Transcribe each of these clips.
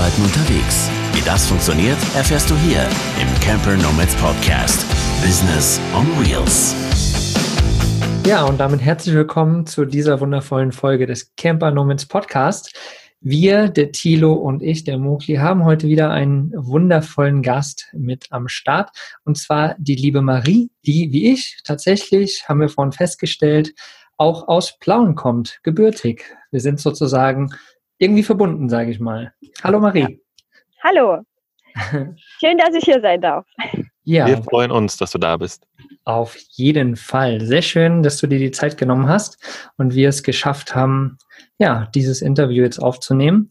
Arbeiten unterwegs. Wie das funktioniert, erfährst du hier im Camper Nomads Podcast. Business on Wheels. Ja, und damit herzlich willkommen zu dieser wundervollen Folge des Camper Nomads Podcast. Wir, der Thilo und ich, der Mokli, haben heute wieder einen wundervollen Gast mit am Start. Und zwar die liebe Marie, die, wie ich, tatsächlich, haben wir vorhin festgestellt, auch aus Plauen kommt, gebürtig. Wir sind sozusagen irgendwie verbunden, sage ich mal. Hallo Marie. Ja. Hallo. Schön, dass ich hier sein darf. Ja. Wir freuen uns, dass du da bist. Auf jeden Fall. Sehr schön, dass du dir die Zeit genommen hast und wir es geschafft haben, ja, dieses Interview jetzt aufzunehmen.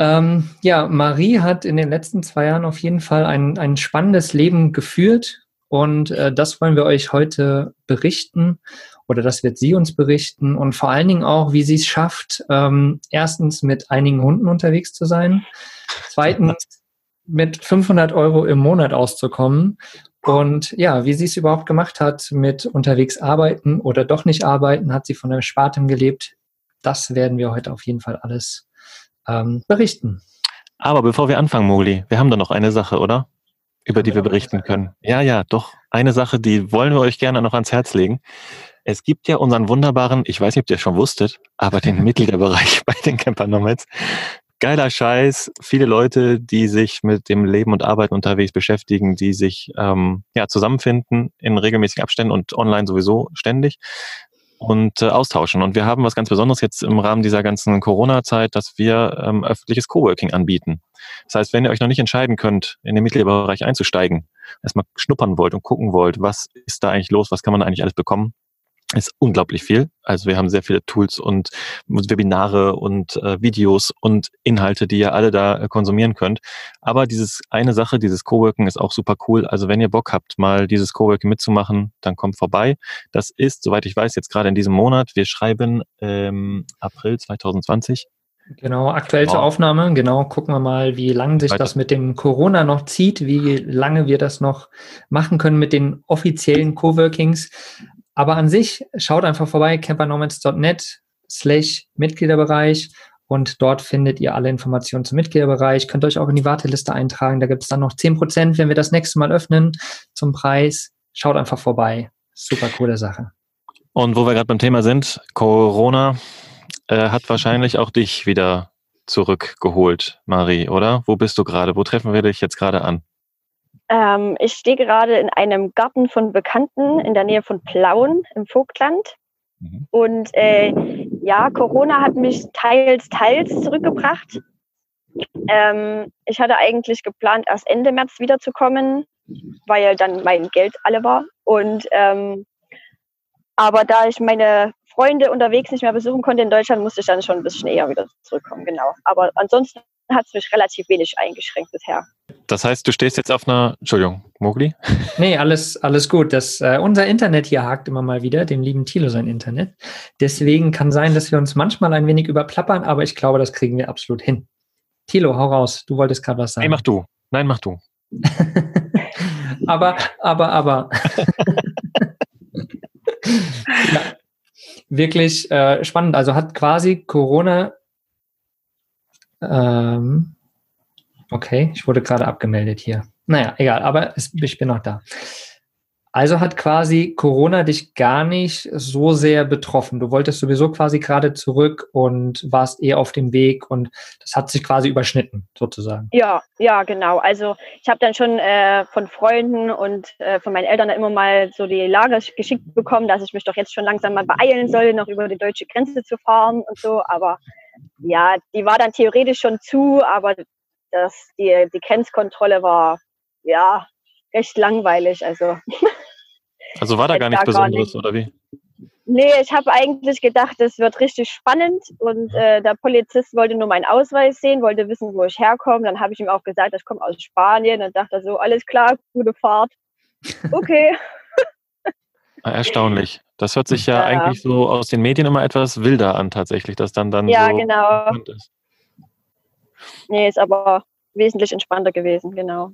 Ähm, ja, Marie hat in den letzten zwei Jahren auf jeden Fall ein, ein spannendes Leben geführt und äh, das wollen wir euch heute berichten oder das wird sie uns berichten und vor allen Dingen auch, wie sie es schafft, ähm, erstens mit einigen Hunden unterwegs zu sein, zweitens mit 500 Euro im Monat auszukommen und ja, wie sie es überhaupt gemacht hat mit unterwegs arbeiten oder doch nicht arbeiten, hat sie von einem Spartem gelebt. Das werden wir heute auf jeden Fall alles ähm, berichten. Aber bevor wir anfangen, Mogli, wir haben da noch eine Sache, oder? Über die wir berichten können. Ja, ja, doch. Eine Sache, die wollen wir euch gerne noch ans Herz legen. Es gibt ja unseren wunderbaren, ich weiß nicht, ob ihr es schon wusstet, aber den Mitgliederbereich bei den Camper Nomads. Geiler Scheiß, viele Leute, die sich mit dem Leben und Arbeiten unterwegs beschäftigen, die sich ähm, ja, zusammenfinden in regelmäßigen Abständen und online sowieso ständig und äh, austauschen. Und wir haben was ganz Besonderes jetzt im Rahmen dieser ganzen Corona-Zeit, dass wir ähm, öffentliches Coworking anbieten. Das heißt, wenn ihr euch noch nicht entscheiden könnt, in den Mitgliederbereich einzusteigen, erstmal schnuppern wollt und gucken wollt, was ist da eigentlich los, was kann man eigentlich alles bekommen, ist unglaublich viel. Also wir haben sehr viele Tools und Webinare und äh, Videos und Inhalte, die ihr alle da äh, konsumieren könnt. Aber dieses eine Sache, dieses Coworking ist auch super cool. Also wenn ihr Bock habt, mal dieses Coworking mitzumachen, dann kommt vorbei. Das ist, soweit ich weiß, jetzt gerade in diesem Monat. Wir schreiben ähm, April 2020. Genau, aktuell wow. zur Aufnahme. Genau, gucken wir mal, wie lange sich Weiter. das mit dem Corona noch zieht, wie lange wir das noch machen können mit den offiziellen Coworkings. Aber an sich, schaut einfach vorbei, campernomads.net slash Mitgliederbereich und dort findet ihr alle Informationen zum Mitgliederbereich. Könnt euch auch in die Warteliste eintragen. Da gibt es dann noch zehn Prozent, wenn wir das nächste Mal öffnen zum Preis. Schaut einfach vorbei. Super coole Sache. Und wo wir gerade beim Thema sind, Corona äh, hat wahrscheinlich auch dich wieder zurückgeholt, Marie, oder? Wo bist du gerade? Wo treffen wir dich jetzt gerade an? Ähm, ich stehe gerade in einem Garten von Bekannten in der Nähe von Plauen im Vogtland. Mhm. Und äh, ja, Corona hat mich teils, teils zurückgebracht. Ähm, ich hatte eigentlich geplant, erst Ende März wiederzukommen, weil dann mein Geld alle war. Und ähm, aber da ich meine Freunde unterwegs nicht mehr besuchen konnte in Deutschland, musste ich dann schon ein bisschen eher wieder zurückkommen, genau. Aber ansonsten hat es mich relativ wenig eingeschränkt bisher. Das heißt, du stehst jetzt auf einer, Entschuldigung, Mogli? Nee, alles, alles gut. Das, äh, unser Internet hier hakt immer mal wieder, dem lieben Thilo sein Internet. Deswegen kann sein, dass wir uns manchmal ein wenig überplappern, aber ich glaube, das kriegen wir absolut hin. Thilo, hau raus. Du wolltest gerade was sagen. Nein, mach du. Nein, mach du. aber, aber, aber. ja, wirklich äh, spannend. Also hat quasi Corona ähm, okay, ich wurde gerade abgemeldet hier. Naja, egal, aber es, ich bin noch da. Also hat quasi Corona dich gar nicht so sehr betroffen. Du wolltest sowieso quasi gerade zurück und warst eher auf dem Weg und das hat sich quasi überschnitten, sozusagen. Ja, ja, genau. Also ich habe dann schon äh, von Freunden und äh, von meinen Eltern immer mal so die Lage geschickt bekommen, dass ich mich doch jetzt schon langsam mal beeilen soll, noch über die deutsche Grenze zu fahren und so. Aber ja, die war dann theoretisch schon zu, aber das, die, die Grenzkontrolle war ja recht langweilig. Also, also war da gar nichts Besonderes, gar nicht. oder wie? Nee, ich habe eigentlich gedacht, es wird richtig spannend und äh, der Polizist wollte nur meinen Ausweis sehen, wollte wissen, wo ich herkomme. Dann habe ich ihm auch gesagt, ich komme aus Spanien und dachte so, alles klar, gute Fahrt. Okay. Ah, erstaunlich. Das hört sich ja, ja, eigentlich so aus den Medien immer etwas wilder an, tatsächlich, dass dann dann ja, so genau. ist. Nee, ist aber wesentlich entspannter gewesen, genau.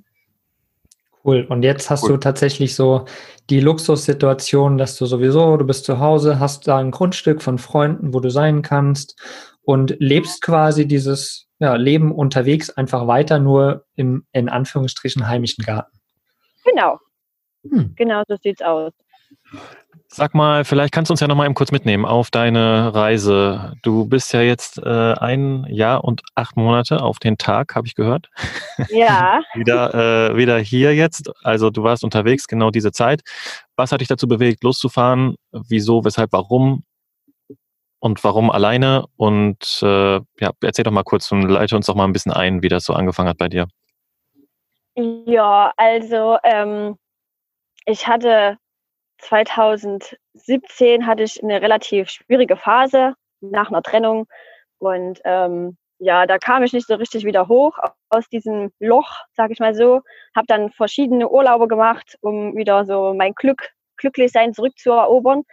Cool. Und jetzt hast cool. du tatsächlich so die Luxussituation, dass du sowieso, du bist zu Hause, hast da ein Grundstück von Freunden, wo du sein kannst und lebst quasi dieses ja, Leben unterwegs einfach weiter, nur im in Anführungsstrichen heimischen Garten. Genau. Hm. Genau so sieht's aus. Sag mal, vielleicht kannst du uns ja noch mal eben kurz mitnehmen auf deine Reise. Du bist ja jetzt äh, ein Jahr und acht Monate auf den Tag, habe ich gehört. Ja. wieder, äh, wieder hier jetzt. Also du warst unterwegs genau diese Zeit. Was hat dich dazu bewegt, loszufahren? Wieso, weshalb, warum? Und warum alleine? Und äh, ja, erzähl doch mal kurz und leite uns doch mal ein bisschen ein, wie das so angefangen hat bei dir. Ja, also ähm, ich hatte 2017 hatte ich eine relativ schwierige Phase nach einer Trennung und ähm, ja, da kam ich nicht so richtig wieder hoch aus diesem Loch, sag ich mal so. Habe dann verschiedene Urlaube gemacht, um wieder so mein Glück, Glücklichsein zurückzuerobern.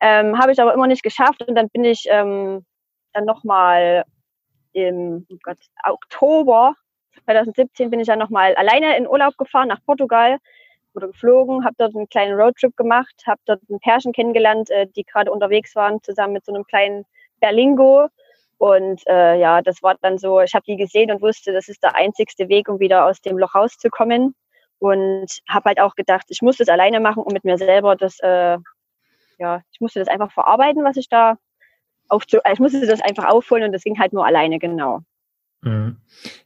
Ähm, Habe ich aber immer nicht geschafft und dann bin ich ähm, dann nochmal im oh Gott, Oktober 2017 bin ich dann nochmal alleine in Urlaub gefahren nach Portugal oder geflogen, habe dort einen kleinen Roadtrip gemacht, habe dort ein Pärchen kennengelernt, äh, die gerade unterwegs waren, zusammen mit so einem kleinen Berlingo. Und äh, ja, das war dann so, ich habe die gesehen und wusste, das ist der einzigste Weg, um wieder aus dem Loch rauszukommen. Und habe halt auch gedacht, ich muss das alleine machen, um mit mir selber das, äh, ja, ich musste das einfach verarbeiten, was ich da auf, ich musste das einfach aufholen und das ging halt nur alleine, genau. Mhm.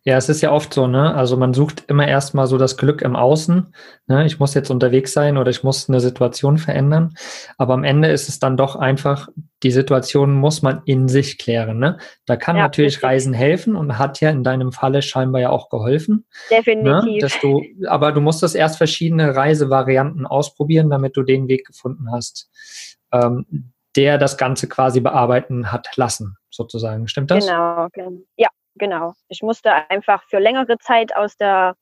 Ja, es ist ja oft so, ne? Also man sucht immer erstmal so das Glück im Außen. Ne? Ich muss jetzt unterwegs sein oder ich muss eine Situation verändern. Aber am Ende ist es dann doch einfach, die Situation muss man in sich klären. Ne? Da kann ja, natürlich richtig. Reisen helfen und hat ja in deinem Falle scheinbar ja auch geholfen. Ne? Definitiv. Ne? Dass du, aber du musst das erst verschiedene Reisevarianten ausprobieren, damit du den Weg gefunden hast, ähm, der das Ganze quasi bearbeiten hat lassen, sozusagen. Stimmt das? Genau, genau. ja, genau. Ich musste einfach für längere Zeit aus der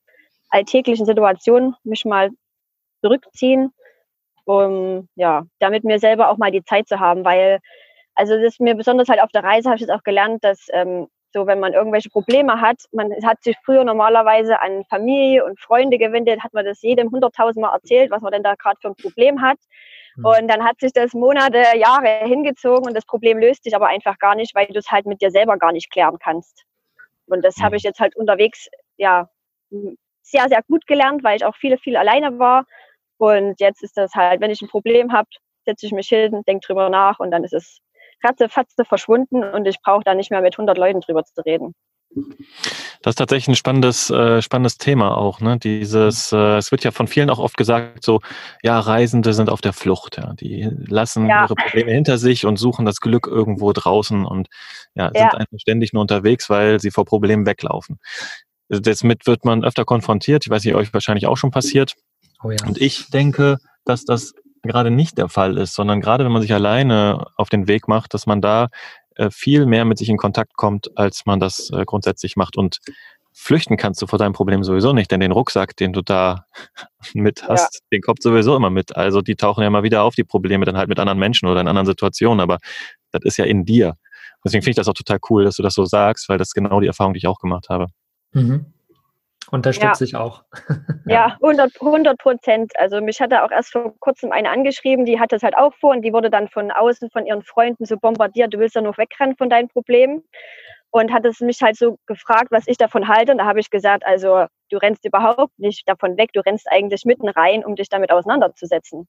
alltäglichen Situation mich mal zurückziehen, um ja, damit mir selber auch mal die Zeit zu haben, weil also das ist mir besonders halt auf der Reise habe ich jetzt auch gelernt, dass ähm, so wenn man irgendwelche Probleme hat, man hat sich früher normalerweise an Familie und Freunde gewendet, hat man das jedem hunderttausendmal erzählt, was man denn da gerade für ein Problem hat. Mhm. Und dann hat sich das Monate, Jahre hingezogen und das Problem löst sich aber einfach gar nicht, weil du es halt mit dir selber gar nicht klären kannst. Und das habe mhm. ich jetzt halt unterwegs ja sehr, sehr gut gelernt, weil ich auch viele, viel alleine war. Und jetzt ist das halt, wenn ich ein Problem habe, setze ich mich hin, denke drüber nach und dann ist es ratzefatze verschwunden und ich brauche da nicht mehr mit 100 Leuten drüber zu reden. Das ist tatsächlich ein spannendes, äh, spannendes Thema auch. Ne? Dieses, äh, es wird ja von vielen auch oft gesagt, so, ja, Reisende sind auf der Flucht. Ja. Die lassen ja. ihre Probleme hinter sich und suchen das Glück irgendwo draußen und ja, ja. sind einfach ständig nur unterwegs, weil sie vor Problemen weglaufen. Damit wird man öfter konfrontiert. Ich weiß nicht, euch wahrscheinlich auch schon passiert. Oh ja. Und ich denke, dass das gerade nicht der Fall ist, sondern gerade wenn man sich alleine auf den Weg macht, dass man da viel mehr mit sich in Kontakt kommt, als man das äh, grundsätzlich macht. Und flüchten kannst du vor deinem Problem sowieso nicht, denn den Rucksack, den du da mit hast, ja. den kommt sowieso immer mit. Also die tauchen ja immer wieder auf, die Probleme dann halt mit anderen Menschen oder in anderen Situationen, aber das ist ja in dir. Deswegen finde ich das auch total cool, dass du das so sagst, weil das ist genau die Erfahrung, die ich auch gemacht habe. Mhm. Unterstütze ja. ich auch. ja, 100 Prozent. Also mich hat da auch erst vor kurzem eine angeschrieben, die hat das halt auch vor und die wurde dann von außen von ihren Freunden so bombardiert, du willst ja nur wegrennen von deinen Problemen. Und hat es mich halt so gefragt, was ich davon halte. Und da habe ich gesagt, also du rennst überhaupt nicht davon weg, du rennst eigentlich mitten rein, um dich damit auseinanderzusetzen.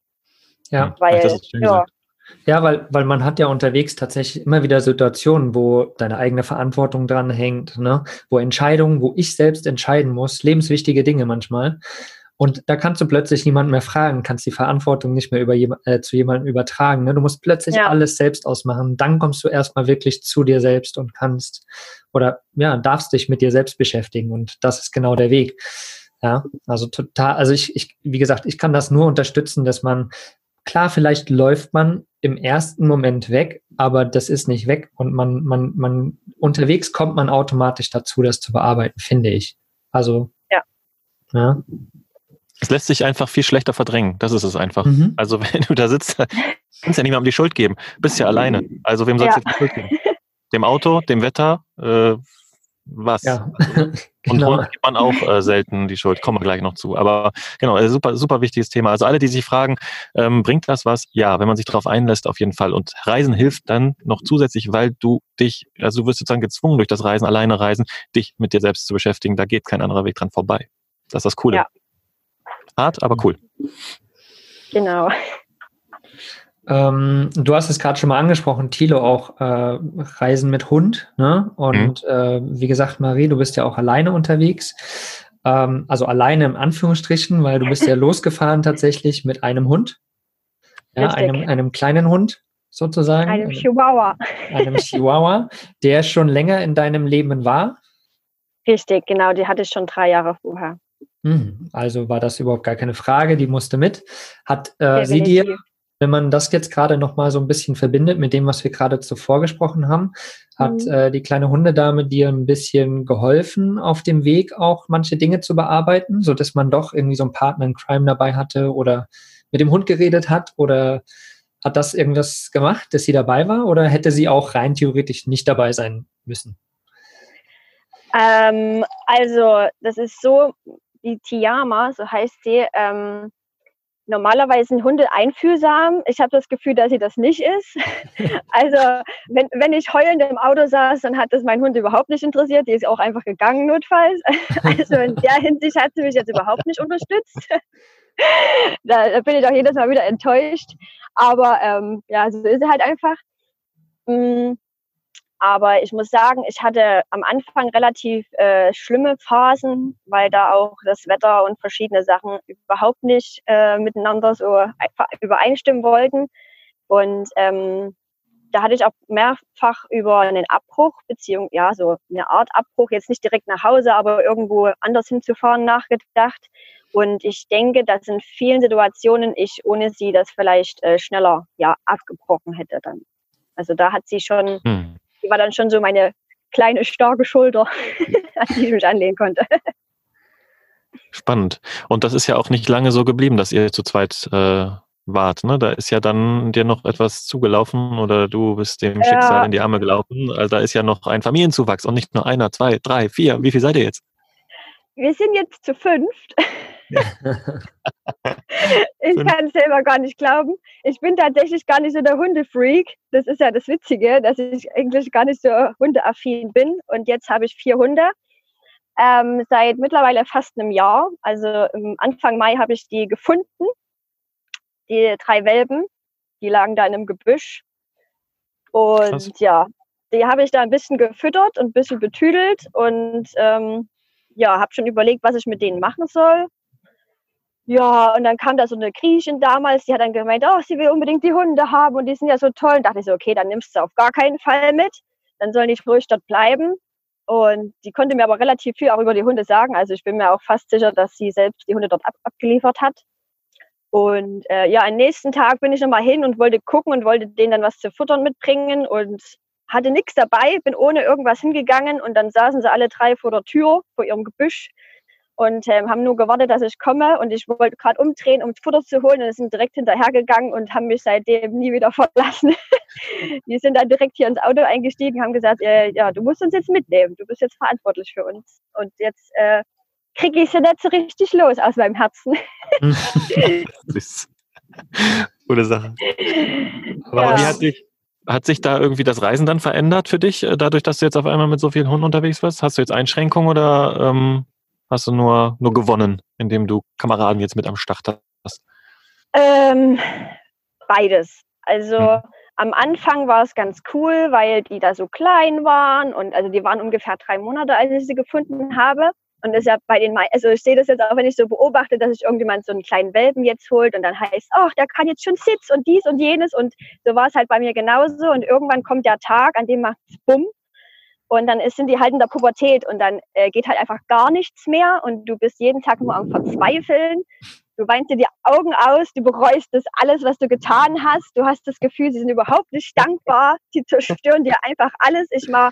Ja, Weil, Ach, ja, ja, weil, weil man hat ja unterwegs tatsächlich immer wieder Situationen, wo deine eigene Verantwortung dran hängt, ne? wo Entscheidungen, wo ich selbst entscheiden muss, lebenswichtige Dinge manchmal. Und da kannst du plötzlich niemanden mehr fragen, kannst die Verantwortung nicht mehr über äh, zu jemandem übertragen. Ne? Du musst plötzlich ja. alles selbst ausmachen. Dann kommst du erstmal wirklich zu dir selbst und kannst oder ja, darfst dich mit dir selbst beschäftigen. Und das ist genau der Weg. Ja, also total, also ich, ich, wie gesagt, ich kann das nur unterstützen, dass man Klar, vielleicht läuft man im ersten Moment weg, aber das ist nicht weg und man, man, man, unterwegs kommt man automatisch dazu, das zu bearbeiten, finde ich. Also, ja. ja. Es lässt sich einfach viel schlechter verdrängen. Das ist es einfach. Mhm. Also, wenn du da sitzt, kannst du ja niemandem die Schuld geben. Bist ja alleine. Also, wem sollst ja. du die Schuld geben? Dem Auto, dem Wetter, äh, was? Ja. Und genau. gibt man auch äh, selten die Schuld. Kommen wir gleich noch zu. Aber genau, äh, super, super wichtiges Thema. Also alle, die sich fragen, ähm, bringt das was? Ja, wenn man sich darauf einlässt, auf jeden Fall. Und Reisen hilft dann noch zusätzlich, weil du dich, also du wirst sozusagen gezwungen durch das Reisen, alleine reisen, dich mit dir selbst zu beschäftigen. Da geht kein anderer Weg dran vorbei. Das ist das Coole. Ja. Hart, aber cool. Genau. Ähm, du hast es gerade schon mal angesprochen, Thilo, auch äh, Reisen mit Hund. Ne? Und mhm. äh, wie gesagt, Marie, du bist ja auch alleine unterwegs. Ähm, also alleine im Anführungsstrichen, weil du bist ja losgefahren tatsächlich mit einem Hund. Ja, einem, einem kleinen Hund sozusagen. Einem Chihuahua. Einem Chihuahua, der schon länger in deinem Leben war. Richtig, genau, die hatte ich schon drei Jahre vorher. Mhm. Also war das überhaupt gar keine Frage, die musste mit. Hat äh, sie dir wenn man das jetzt gerade noch mal so ein bisschen verbindet mit dem, was wir gerade zuvor gesprochen haben, hat mhm. äh, die kleine Hundedame dir ein bisschen geholfen, auf dem Weg auch manche Dinge zu bearbeiten, so dass man doch irgendwie so einen Partner in Crime dabei hatte oder mit dem Hund geredet hat oder hat das irgendwas gemacht, dass sie dabei war oder hätte sie auch rein theoretisch nicht dabei sein müssen? Ähm, also das ist so, die Tiama, so heißt sie, ähm, Normalerweise sind Hunde einfühlsam. Ich habe das Gefühl, dass sie das nicht ist. Also wenn, wenn ich heulend im Auto saß, dann hat das mein Hund überhaupt nicht interessiert. Die ist auch einfach gegangen notfalls. Also in der Hinsicht hat sie mich jetzt überhaupt nicht unterstützt. Da, bin ich auch jedes Mal wieder enttäuscht. Aber ähm, ja, so ist sie halt einfach. Mm, aber ich muss sagen, ich hatte am Anfang relativ äh, schlimme Phasen, weil da auch das Wetter und verschiedene Sachen überhaupt nicht äh, miteinander so übereinstimmen wollten. Und ähm, da hatte ich auch mehrfach über einen Abbruch, beziehungsweise ja, so eine Art Abbruch, jetzt nicht direkt nach Hause, aber irgendwo anders hinzufahren, nachgedacht. Und ich denke, dass in vielen Situationen ich ohne sie das vielleicht äh, schneller ja, abgebrochen hätte dann. Also da hat sie schon hm die war dann schon so meine kleine, starke Schulter, an die ich mich anlehnen konnte. Spannend. Und das ist ja auch nicht lange so geblieben, dass ihr zu zweit äh, wart. Ne? Da ist ja dann dir noch etwas zugelaufen oder du bist dem ja. Schicksal in die Arme gelaufen. Also da ist ja noch ein Familienzuwachs und nicht nur einer, zwei, drei, vier. Wie viel seid ihr jetzt? Wir sind jetzt zu fünft. Ich kann es selber gar nicht glauben. Ich bin tatsächlich gar nicht so der Hundefreak. Das ist ja das Witzige, dass ich eigentlich gar nicht so hundeaffin bin. Und jetzt habe ich vier Hunde. Ähm, seit mittlerweile fast einem Jahr. Also Anfang Mai habe ich die gefunden. Die drei Welpen. Die lagen da in einem Gebüsch. Und Krass. ja, die habe ich da ein bisschen gefüttert und ein bisschen betüdelt und ähm, ja, habe schon überlegt, was ich mit denen machen soll. Ja, und dann kam da so eine Griechin damals, die hat dann gemeint, oh, sie will unbedingt die Hunde haben und die sind ja so toll. Und dachte ich so, okay, dann nimmst du auf gar keinen Fall mit. Dann sollen die ruhig dort bleiben. Und die konnte mir aber relativ viel auch über die Hunde sagen. Also ich bin mir auch fast sicher, dass sie selbst die Hunde dort ab abgeliefert hat. Und äh, ja, am nächsten Tag bin ich nochmal hin und wollte gucken und wollte denen dann was zu futtern mitbringen und hatte nichts dabei, bin ohne irgendwas hingegangen und dann saßen sie alle drei vor der Tür, vor ihrem Gebüsch und ähm, haben nur gewartet, dass ich komme. Und ich wollte gerade umdrehen, um Futter zu holen und sind direkt hinterhergegangen und haben mich seitdem nie wieder verlassen. die sind dann direkt hier ins Auto eingestiegen, haben gesagt, äh, ja, du musst uns jetzt mitnehmen, du bist jetzt verantwortlich für uns. Und jetzt äh, kriege ich sie nicht so richtig los aus meinem Herzen. Gute Sache. Aber ja. wie hat dich, hat sich da irgendwie das Reisen dann verändert für dich, äh, dadurch, dass du jetzt auf einmal mit so vielen Hunden unterwegs warst? Hast du jetzt Einschränkungen oder ähm, hast du nur, nur gewonnen, indem du Kameraden jetzt mit am Start hast? Ähm, beides. Also hm. am Anfang war es ganz cool, weil die da so klein waren und also die waren ungefähr drei Monate, als ich sie gefunden habe. Und ist ja bei den, also ich sehe das jetzt auch, wenn ich so beobachte, dass sich irgendjemand so einen kleinen Welpen jetzt holt und dann heißt, ach, der kann jetzt schon Sitz und dies und jenes. Und so war es halt bei mir genauso. Und irgendwann kommt der Tag, an dem macht es bumm. Und dann sind die halt in der Pubertät und dann äh, geht halt einfach gar nichts mehr und du bist jeden Tag nur am Verzweifeln. Du weinst dir die Augen aus, du bereust das alles, was du getan hast. Du hast das Gefühl, sie sind überhaupt nicht dankbar. Sie zerstören dir einfach alles. Ich war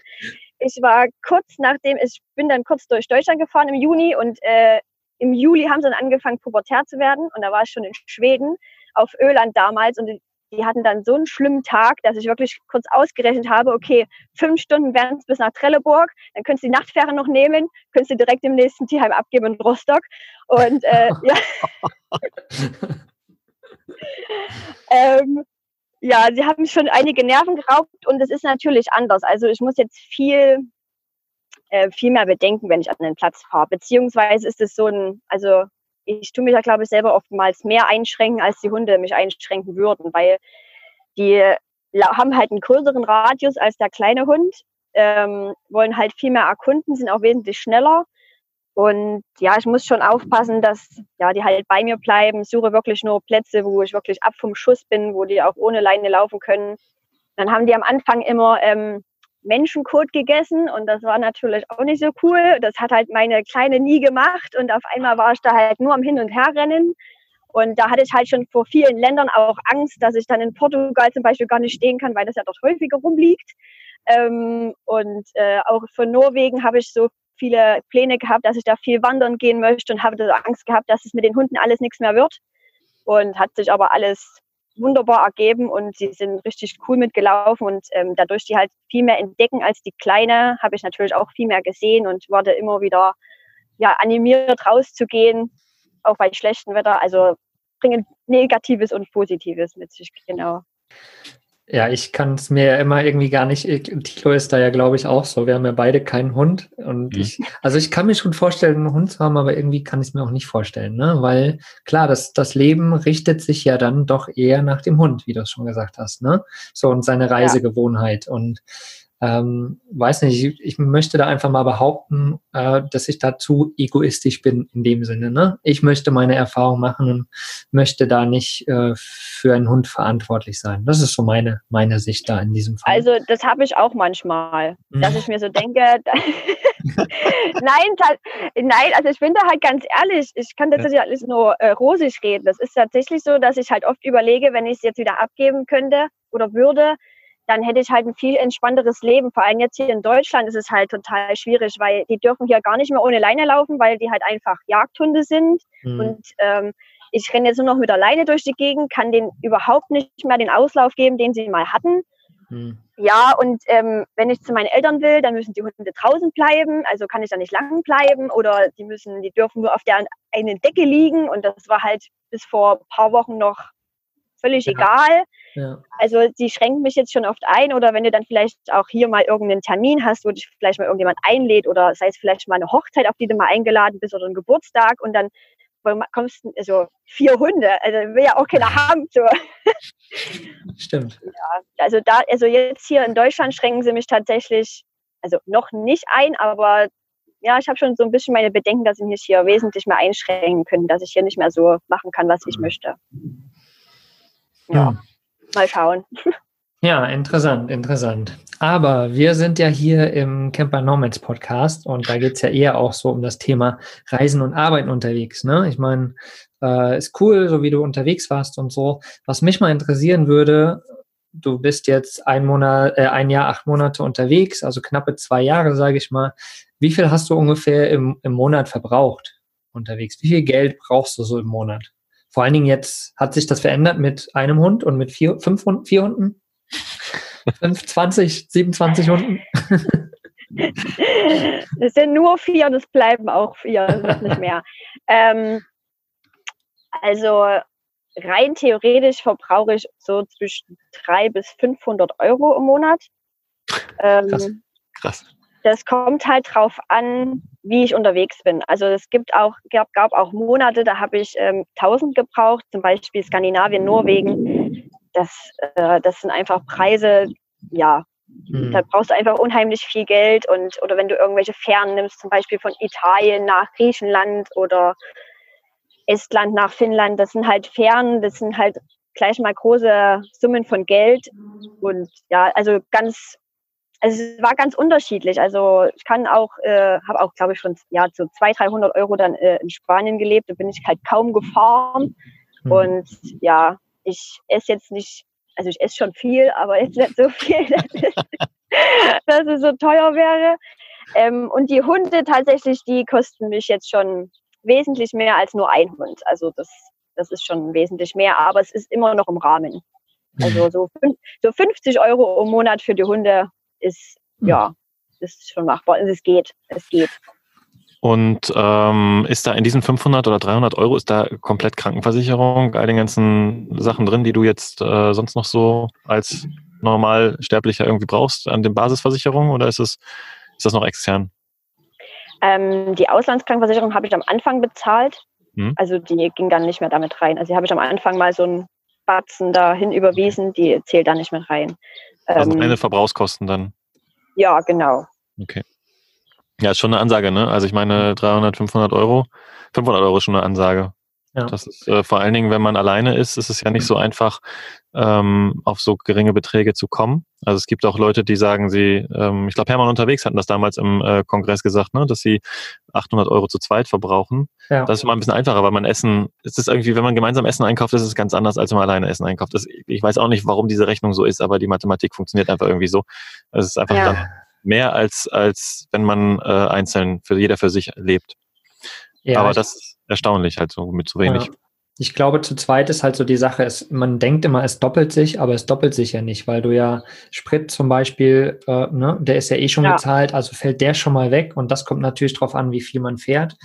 ich war kurz nachdem, ich bin dann kurz durch Deutschland gefahren im Juni und äh, im Juli haben sie dann angefangen, pubertär zu werden. Und da war ich schon in Schweden auf Öland damals und die hatten dann so einen schlimmen Tag, dass ich wirklich kurz ausgerechnet habe, okay, fünf Stunden wären es bis nach Trelleborg, dann könntest du die Nachtfähre noch nehmen, könntest du direkt im nächsten Tierheim abgeben in Rostock. Und äh, ja. ähm, ja, sie haben schon einige Nerven geraubt und es ist natürlich anders. Also ich muss jetzt viel, äh, viel mehr bedenken, wenn ich an den Platz fahre. Beziehungsweise ist es so ein, also ich tue mich ja, glaube ich, selber oftmals mehr einschränken, als die Hunde mich einschränken würden, weil die haben halt einen größeren Radius als der kleine Hund, ähm, wollen halt viel mehr erkunden, sind auch wesentlich schneller. Und ja, ich muss schon aufpassen, dass ja, die halt bei mir bleiben, suche wirklich nur Plätze, wo ich wirklich ab vom Schuss bin, wo die auch ohne Leine laufen können. Dann haben die am Anfang immer ähm, Menschenkot gegessen und das war natürlich auch nicht so cool. Das hat halt meine Kleine nie gemacht und auf einmal war ich da halt nur am Hin- und Herrennen. Und da hatte ich halt schon vor vielen Ländern auch Angst, dass ich dann in Portugal zum Beispiel gar nicht stehen kann, weil das ja dort häufiger rumliegt. Ähm, und äh, auch für Norwegen habe ich so viele Pläne gehabt, dass ich da viel wandern gehen möchte und habe da Angst gehabt, dass es mit den Hunden alles nichts mehr wird. Und hat sich aber alles wunderbar ergeben und sie sind richtig cool mitgelaufen und ähm, dadurch die halt viel mehr entdecken als die Kleine, habe ich natürlich auch viel mehr gesehen und wurde immer wieder ja, animiert rauszugehen, auch bei schlechtem Wetter. Also bringen Negatives und Positives mit sich, genau. Ja, ich kann es mir immer irgendwie gar nicht. Tilo ist da ja, glaube ich, auch so. Wir haben ja beide keinen Hund. Und mhm. ich, also ich kann mir schon vorstellen, einen Hund zu haben, aber irgendwie kann ich es mir auch nicht vorstellen, ne? Weil klar, das, das Leben richtet sich ja dann doch eher nach dem Hund, wie du es schon gesagt hast, ne? So und seine Reisegewohnheit. Ja. Und ähm, weiß nicht, ich, ich, möchte da einfach mal behaupten, äh, dass ich da zu egoistisch bin in dem Sinne. Ne? Ich möchte meine Erfahrung machen und möchte da nicht äh, für einen Hund verantwortlich sein. Das ist so meine, meine Sicht da in diesem Fall. Also das habe ich auch manchmal, dass ich mir so denke, nein, nein, also ich bin da halt ganz ehrlich, ich kann tatsächlich alles nur äh, rosig reden. Das ist tatsächlich so, dass ich halt oft überlege, wenn ich es jetzt wieder abgeben könnte oder würde, dann hätte ich halt ein viel entspannteres Leben. Vor allem jetzt hier in Deutschland ist es halt total schwierig, weil die dürfen hier gar nicht mehr ohne Leine laufen, weil die halt einfach Jagdhunde sind. Mhm. Und ähm, ich renne jetzt nur noch mit der Leine durch die Gegend, kann denen überhaupt nicht mehr den Auslauf geben, den sie mal hatten. Mhm. Ja, und ähm, wenn ich zu meinen Eltern will, dann müssen die Hunde draußen bleiben, also kann ich da nicht lang bleiben oder die müssen, die dürfen nur auf der einen Decke liegen und das war halt bis vor ein paar Wochen noch völlig ja. egal. Ja. Also sie schränken mich jetzt schon oft ein oder wenn du dann vielleicht auch hier mal irgendeinen Termin hast, wo dich vielleicht mal irgendjemand einlädt oder sei es vielleicht mal eine Hochzeit, auf die du mal eingeladen bist oder ein Geburtstag und dann kommst du, also vier Hunde, also will ja auch keiner haben. So. Stimmt. Ja, also da, also jetzt hier in Deutschland schränken sie mich tatsächlich, also noch nicht ein, aber ja, ich habe schon so ein bisschen meine Bedenken, dass sie mich hier wesentlich mehr einschränken können, dass ich hier nicht mehr so machen kann, was ich mhm. möchte ja, hm. Mal schauen. Ja, interessant, interessant. Aber wir sind ja hier im Camper Nomads Podcast und da geht es ja eher auch so um das Thema Reisen und Arbeiten unterwegs. Ne? Ich meine, äh, ist cool, so wie du unterwegs warst und so. Was mich mal interessieren würde, du bist jetzt ein Monat, äh, ein Jahr, acht Monate unterwegs, also knappe zwei Jahre, sage ich mal. Wie viel hast du ungefähr im, im Monat verbraucht unterwegs? Wie viel Geld brauchst du so im Monat? Vor allen Dingen jetzt hat sich das verändert mit einem Hund und mit vier, fünf Hunden, vier Hunden. Fünf, 20, 27 Hunden. Es sind nur vier und es bleiben auch vier, nicht mehr. ähm, also rein theoretisch verbrauche ich so zwischen 300 bis 500 Euro im Monat. Ähm, Krass. Krass das kommt halt drauf an, wie ich unterwegs bin. Also es gibt auch, gab, gab auch Monate, da habe ich ähm, 1000 gebraucht, zum Beispiel Skandinavien, Norwegen. Das, äh, das sind einfach Preise, ja, mhm. da brauchst du einfach unheimlich viel Geld und oder wenn du irgendwelche Fähren nimmst, zum Beispiel von Italien nach Griechenland oder Estland nach Finnland, das sind halt Fähren, das sind halt gleich mal große Summen von Geld und ja, also ganz also es war ganz unterschiedlich. Also ich kann auch, äh, habe auch, glaube ich, schon ja so 200, 300 Euro dann äh, in Spanien gelebt. Da bin ich halt kaum gefahren. Mhm. Und ja, ich esse jetzt nicht, also ich esse schon viel, aber jetzt nicht so viel, dass es, dass es so teuer wäre. Ähm, und die Hunde tatsächlich, die kosten mich jetzt schon wesentlich mehr als nur ein Hund. Also das, das ist schon wesentlich mehr, aber es ist immer noch im Rahmen. Also so, so 50 Euro im Monat für die Hunde ist, ja, ist schon machbar. Es geht, es geht. Und ähm, ist da in diesen 500 oder 300 Euro, ist da komplett Krankenversicherung, all den ganzen Sachen drin, die du jetzt äh, sonst noch so als Normalsterblicher irgendwie brauchst an den Basisversicherungen oder ist, es, ist das noch extern? Ähm, die Auslandskrankenversicherung habe ich am Anfang bezahlt. Hm. Also die ging dann nicht mehr damit rein. Also die habe ich am Anfang mal so einen Batzen dahin überwiesen, die zählt da nicht mehr rein. Also ähm, reine Verbrauchskosten dann? Ja, genau. Okay. Ja, ist schon eine Ansage, ne? Also ich meine 300, 500 Euro. 500 Euro ist schon eine Ansage. Ja. Das ist äh, vor allen Dingen, wenn man alleine ist, ist es ja nicht so einfach, ähm, auf so geringe Beträge zu kommen. Also es gibt auch Leute, die sagen, sie, ähm, ich glaube, Hermann unterwegs hatten das damals im äh, Kongress gesagt, ne, dass sie 800 Euro zu zweit verbrauchen. Ja. Das ist immer ein bisschen einfacher, weil man Essen, es ist irgendwie, wenn man gemeinsam Essen einkauft, ist es ganz anders, als wenn man alleine Essen einkauft. Das, ich weiß auch nicht, warum diese Rechnung so ist, aber die Mathematik funktioniert einfach irgendwie so. Es ist einfach ja. mehr als, als wenn man äh, einzeln für jeder für sich lebt. Ja, aber das ist erstaunlich, halt so mit zu wenig. Ja. Ich glaube, zu zweit ist halt so die Sache, es, man denkt immer, es doppelt sich, aber es doppelt sich ja nicht, weil du ja Sprit zum Beispiel, äh, ne, der ist ja eh schon ja. bezahlt, also fällt der schon mal weg und das kommt natürlich darauf an, wie viel man fährt.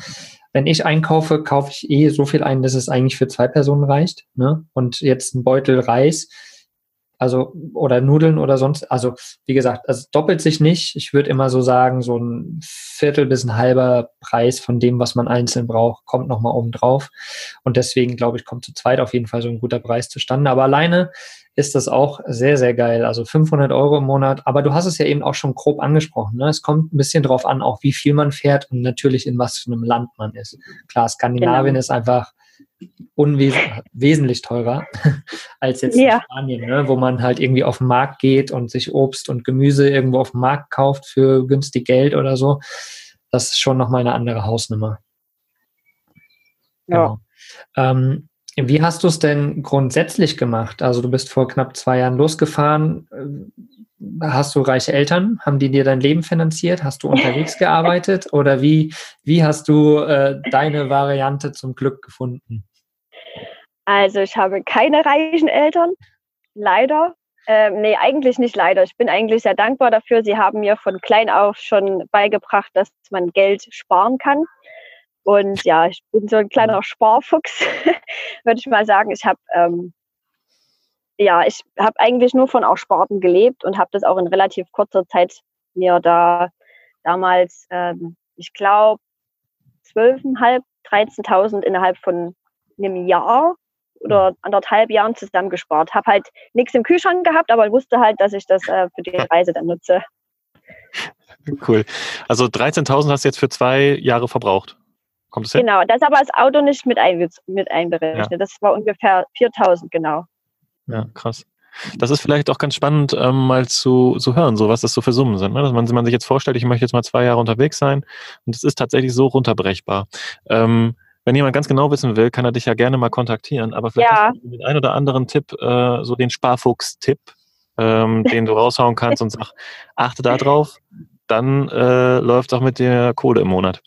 Wenn ich einkaufe, kaufe ich eh so viel ein, dass es eigentlich für zwei Personen reicht. Ne? Und jetzt ein Beutel Reis, also, oder Nudeln oder sonst, also, wie gesagt, es doppelt sich nicht. Ich würde immer so sagen, so ein Viertel bis ein halber Preis von dem, was man einzeln braucht, kommt nochmal oben drauf. Und deswegen, glaube ich, kommt zu zweit auf jeden Fall so ein guter Preis zustande. Aber alleine ist das auch sehr, sehr geil. Also 500 Euro im Monat. Aber du hast es ja eben auch schon grob angesprochen. Ne? Es kommt ein bisschen drauf an, auch wie viel man fährt und natürlich in was für einem Land man ist. Klar, Skandinavien genau. ist einfach unwesentlich teurer als jetzt ja. in Spanien, ne, wo man halt irgendwie auf den Markt geht und sich Obst und Gemüse irgendwo auf dem Markt kauft für günstig Geld oder so. Das ist schon nochmal eine andere Hausnummer. Ja. Genau. Ähm, wie hast du es denn grundsätzlich gemacht? Also du bist vor knapp zwei Jahren losgefahren. Hast du reiche Eltern? Haben die dir dein Leben finanziert? Hast du unterwegs gearbeitet? Oder wie, wie hast du äh, deine Variante zum Glück gefunden? Also ich habe keine reichen Eltern, leider. Ähm, nee, eigentlich nicht leider. Ich bin eigentlich sehr dankbar dafür. Sie haben mir von klein auf schon beigebracht, dass man Geld sparen kann. Und ja, ich bin so ein kleiner Sparfuchs, würde ich mal sagen. Ich habe ähm, ja, ich habe eigentlich nur von Aussparten gelebt und habe das auch in relativ kurzer Zeit mir da damals, ähm, ich glaube, 12.500, 13.000 innerhalb von einem Jahr oder anderthalb Jahren zusammengespart. Habe halt nichts im Kühlschrank gehabt, aber wusste halt, dass ich das äh, für die Reise dann nutze. Cool. Also 13.000 hast du jetzt für zwei Jahre verbraucht. Kommt es hin? Genau, das aber das Auto nicht mit, ein, mit einberechnet. Ja. Das war ungefähr 4.000, genau. Ja, krass. Das ist vielleicht auch ganz spannend, ähm, mal zu, zu hören, so was das so für Summen sind. Ne? Dass man, man, sich jetzt vorstellt, ich möchte jetzt mal zwei Jahre unterwegs sein und es ist tatsächlich so runterbrechbar. Ähm, wenn jemand ganz genau wissen will, kann er dich ja gerne mal kontaktieren. Aber vielleicht ja. hast du den einen oder anderen Tipp, äh, so den Sparfuchs-Tipp, ähm, den du raushauen kannst und sag, achte da drauf, dann äh, läuft auch mit der Kohle im Monat.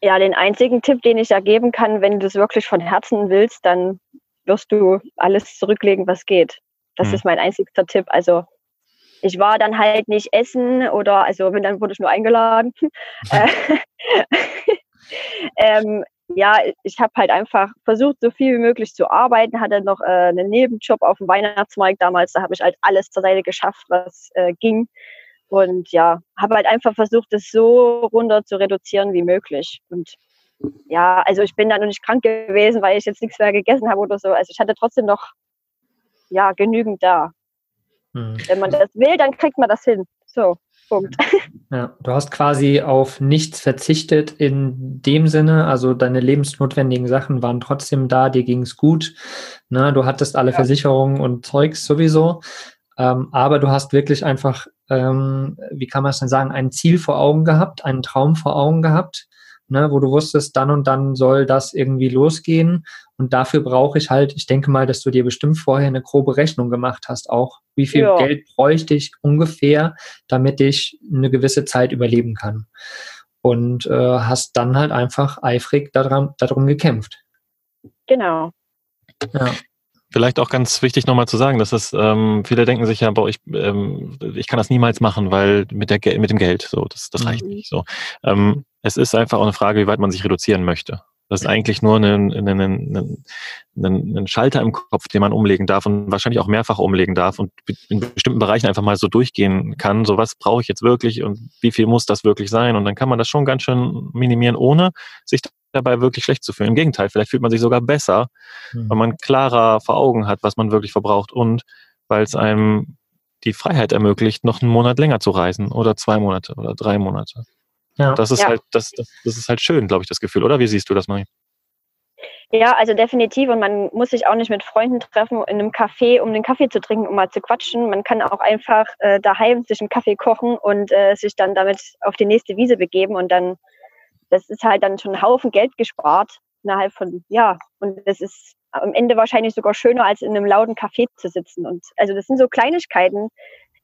Ja, den einzigen Tipp, den ich da geben kann, wenn du es wirklich von Herzen willst, dann wirst du alles zurücklegen, was geht. Das hm. ist mein einzigster Tipp. Also ich war dann halt nicht essen oder, also wenn, dann wurde ich nur eingeladen. Äh, ähm, ja, ich habe halt einfach versucht, so viel wie möglich zu arbeiten, hatte noch äh, einen Nebenjob auf dem Weihnachtsmarkt damals, da habe ich halt alles zur Seite geschafft, was äh, ging. Und ja, habe halt einfach versucht, es so runter zu reduzieren wie möglich. Und ja, also ich bin da noch nicht krank gewesen, weil ich jetzt nichts mehr gegessen habe oder so. Also ich hatte trotzdem noch ja genügend da. Hm. Wenn man das will, dann kriegt man das hin. So, Punkt. Ja, du hast quasi auf nichts verzichtet in dem Sinne, also deine lebensnotwendigen Sachen waren trotzdem da, dir ging es gut. Ne? Du hattest alle ja. Versicherungen und Zeugs sowieso. Ähm, aber du hast wirklich einfach, ähm, wie kann man es denn sagen, ein Ziel vor Augen gehabt, einen Traum vor Augen gehabt ne, wo du wusstest, dann und dann soll das irgendwie losgehen. Und dafür brauche ich halt, ich denke mal, dass du dir bestimmt vorher eine grobe Rechnung gemacht hast, auch wie viel ja. Geld bräuchte ich ungefähr, damit ich eine gewisse Zeit überleben kann. Und äh, hast dann halt einfach eifrig daran, darum gekämpft. Genau. Ja. Vielleicht auch ganz wichtig nochmal zu sagen, dass es ähm, viele denken sich ja, boah, ich, ähm, ich kann das niemals machen, weil mit der mit dem Geld so, das, das reicht mhm. nicht so. Ähm, es ist einfach auch eine Frage, wie weit man sich reduzieren möchte. Das ist eigentlich nur ein, ein, ein, ein, Schalter im Kopf, den man umlegen darf und wahrscheinlich auch mehrfach umlegen darf und in bestimmten Bereichen einfach mal so durchgehen kann. So was brauche ich jetzt wirklich und wie viel muss das wirklich sein? Und dann kann man das schon ganz schön minimieren, ohne sich dabei wirklich schlecht zu fühlen. Im Gegenteil, vielleicht fühlt man sich sogar besser, mhm. weil man klarer vor Augen hat, was man wirklich verbraucht und weil es einem die Freiheit ermöglicht, noch einen Monat länger zu reisen oder zwei Monate oder drei Monate. Ja. Das ist ja. halt, das, das, das ist halt schön, glaube ich, das Gefühl, oder? Wie siehst du das, Marie? Ja, also definitiv. Und man muss sich auch nicht mit Freunden treffen in einem Café, um den Kaffee zu trinken, um mal zu quatschen. Man kann auch einfach äh, daheim sich einen Kaffee kochen und äh, sich dann damit auf die nächste Wiese begeben. Und dann, das ist halt dann schon ein Haufen Geld gespart innerhalb von, ja, und das ist am Ende wahrscheinlich sogar schöner, als in einem lauten Café zu sitzen. Und also das sind so Kleinigkeiten,